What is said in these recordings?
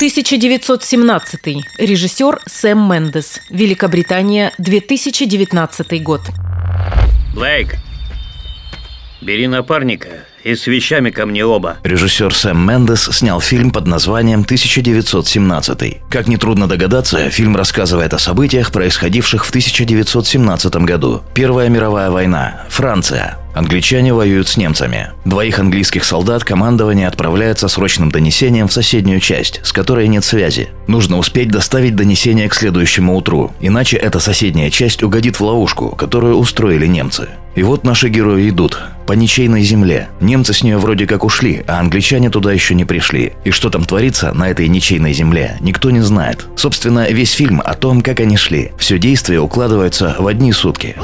1917. Режиссер Сэм Мендес. Великобритания, 2019 год. Блейк, бери напарника и с вещами ко мне оба. Режиссер Сэм Мендес снял фильм под названием «1917». Как нетрудно догадаться, фильм рассказывает о событиях, происходивших в 1917 году. Первая мировая война. Франция. Англичане воюют с немцами. Двоих английских солдат командование отправляет со срочным донесением в соседнюю часть, с которой нет связи. Нужно успеть доставить донесение к следующему утру, иначе эта соседняя часть угодит в ловушку, которую устроили немцы. И вот наши герои идут по ничейной земле. Немцы с нее вроде как ушли, а англичане туда еще не пришли. И что там творится на этой ничейной земле, никто не знает. Собственно, весь фильм о том, как они шли. Все действие укладывается в одни сутки.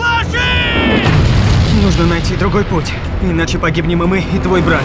Нужно найти другой путь, иначе погибнем и мы, и твой брат.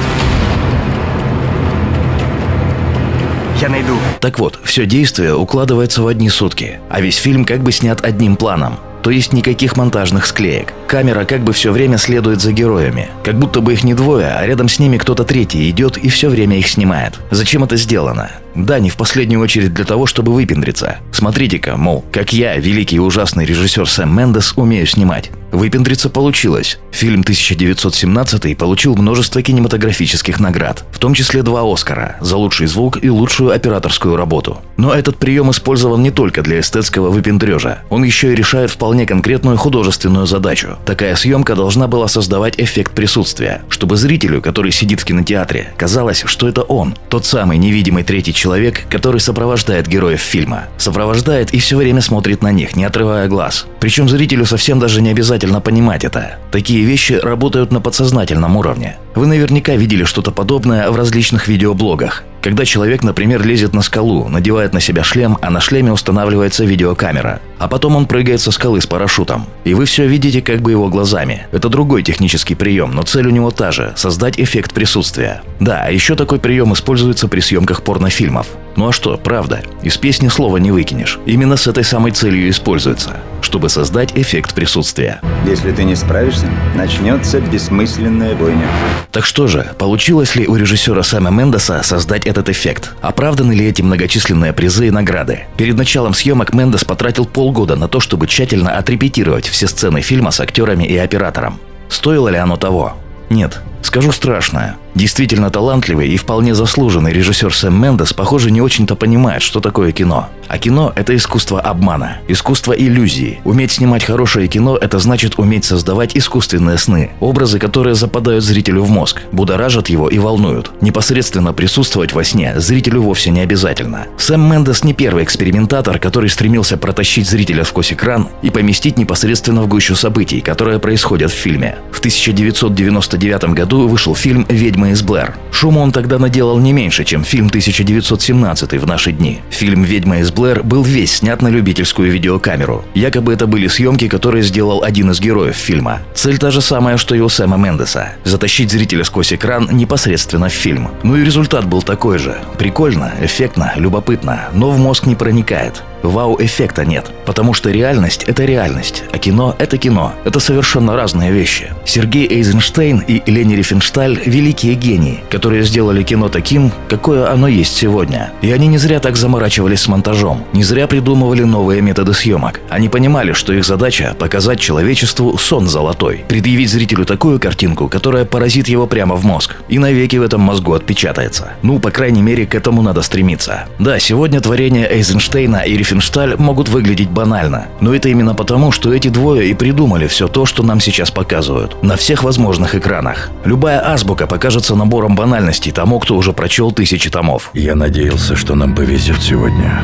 Я найду. Так вот, все действие укладывается в одни сутки, а весь фильм как бы снят одним планом. То есть никаких монтажных склеек. Камера как бы все время следует за героями. Как будто бы их не двое, а рядом с ними кто-то третий идет и все время их снимает. Зачем это сделано? Да, не в последнюю очередь для того, чтобы выпендриться. Смотрите-ка, мол, как я, великий и ужасный режиссер Сэм Мендес, умею снимать. Выпендриться получилось. Фильм 1917 получил множество кинематографических наград, в том числе два Оскара за лучший звук и лучшую операторскую работу. Но этот прием использован не только для эстетского выпендрежа. Он еще и решает вполне конкретную художественную задачу. Такая съемка должна была создавать эффект присутствия, чтобы зрителю, который сидит в кинотеатре, казалось, что это он, тот самый невидимый третий человек, который сопровождает героев фильма. Сопровождает и все время смотрит на них, не отрывая глаз. Причем зрителю совсем даже не обязательно понимать это. Такие вещи работают на подсознательном уровне. Вы наверняка видели что-то подобное в различных видеоблогах. Когда человек, например, лезет на скалу, надевает на себя шлем, а на шлеме устанавливается видеокамера. А потом он прыгает со скалы с парашютом. И вы все видите как бы его глазами. Это другой технический прием, но цель у него та же – создать эффект присутствия. Да, а еще такой прием используется при съемках порнофильмов. Ну а что, правда, из песни слова не выкинешь. Именно с этой самой целью используется, чтобы создать эффект присутствия. Если ты не справишься, начнется бессмысленная бойня. Так что же, получилось ли у режиссера Сэма Мендеса создать этот эффект? Оправданы ли эти многочисленные призы и награды? Перед началом съемок Мендес потратил полгода на то, чтобы тщательно отрепетировать все сцены фильма с актерами и оператором. Стоило ли оно того? Нет. Скажу страшное. Действительно талантливый и вполне заслуженный режиссер Сэм Мендес, похоже, не очень-то понимает, что такое кино. А кино – это искусство обмана, искусство иллюзии. Уметь снимать хорошее кино – это значит уметь создавать искусственные сны, образы, которые западают зрителю в мозг, будоражат его и волнуют. Непосредственно присутствовать во сне зрителю вовсе не обязательно. Сэм Мендес не первый экспериментатор, который стремился протащить зрителя сквозь экран и поместить непосредственно в гущу событий, которые происходят в фильме. В 1999 году вышел фильм «Ведьма «Ведьма из Блэр». Шума он тогда наделал не меньше, чем фильм 1917 в наши дни. Фильм «Ведьма из Блэр» был весь снят на любительскую видеокамеру. Якобы это были съемки, которые сделал один из героев фильма. Цель та же самая, что и у Сэма Мендеса – затащить зрителя сквозь экран непосредственно в фильм. Ну и результат был такой же. Прикольно, эффектно, любопытно, но в мозг не проникает. Вау-эффекта нет, потому что реальность – это реальность, а кино – это кино. Это совершенно разные вещи. Сергей Эйзенштейн и Лени Рифеншталь – великие гении, которые сделали кино таким, какое оно есть сегодня. И они не зря так заморачивались с монтажом, не зря придумывали новые методы съемок. Они понимали, что их задача – показать человечеству сон золотой, предъявить зрителю такую картинку, которая поразит его прямо в мозг, и навеки в этом мозгу отпечатается. Ну, по крайней мере, к этому надо стремиться. Да, сегодня творение Эйзенштейна и Рифенштейна Рифеншталь могут выглядеть банально. Но это именно потому, что эти двое и придумали все то, что нам сейчас показывают. На всех возможных экранах. Любая азбука покажется набором банальностей тому, кто уже прочел тысячи томов. Я надеялся, что нам повезет сегодня.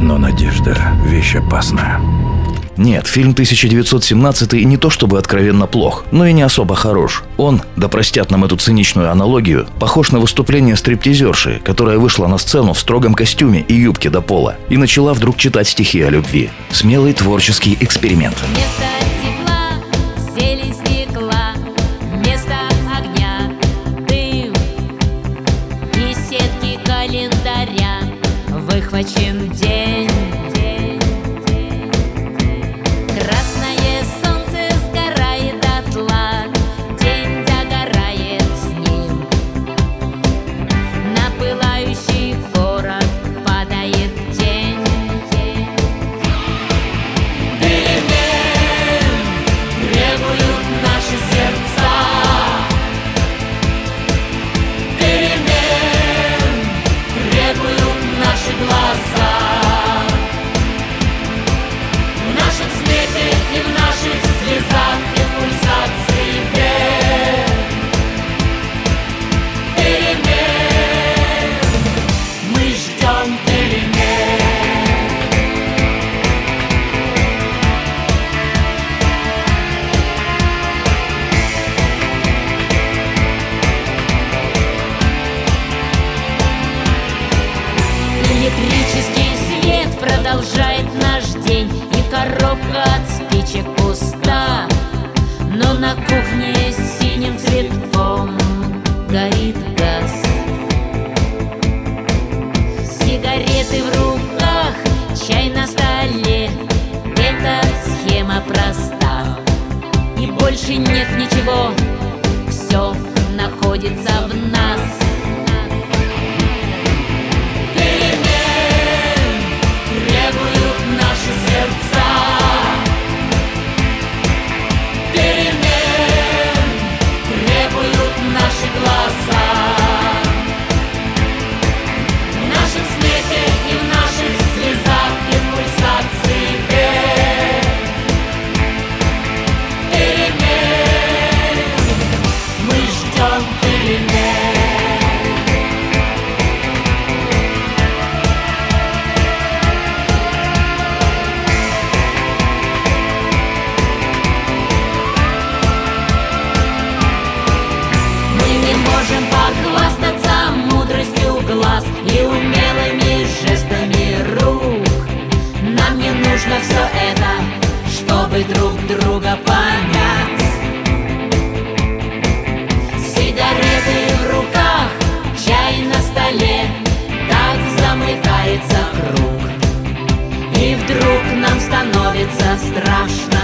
Но надежда – вещь опасная. Нет, фильм 1917 не то чтобы откровенно плох, но и не особо хорош. Он, да простят нам эту циничную аналогию, похож на выступление стриптизерши, которая вышла на сцену в строгом костюме и юбке до пола и начала вдруг читать стихи о любви. Смелый творческий эксперимент. выхвачен на кухне синим цветком горит газ. Сигареты в руках, чай на столе. Эта схема проста. И больше нет ничего, все находится в нас. становится страшно.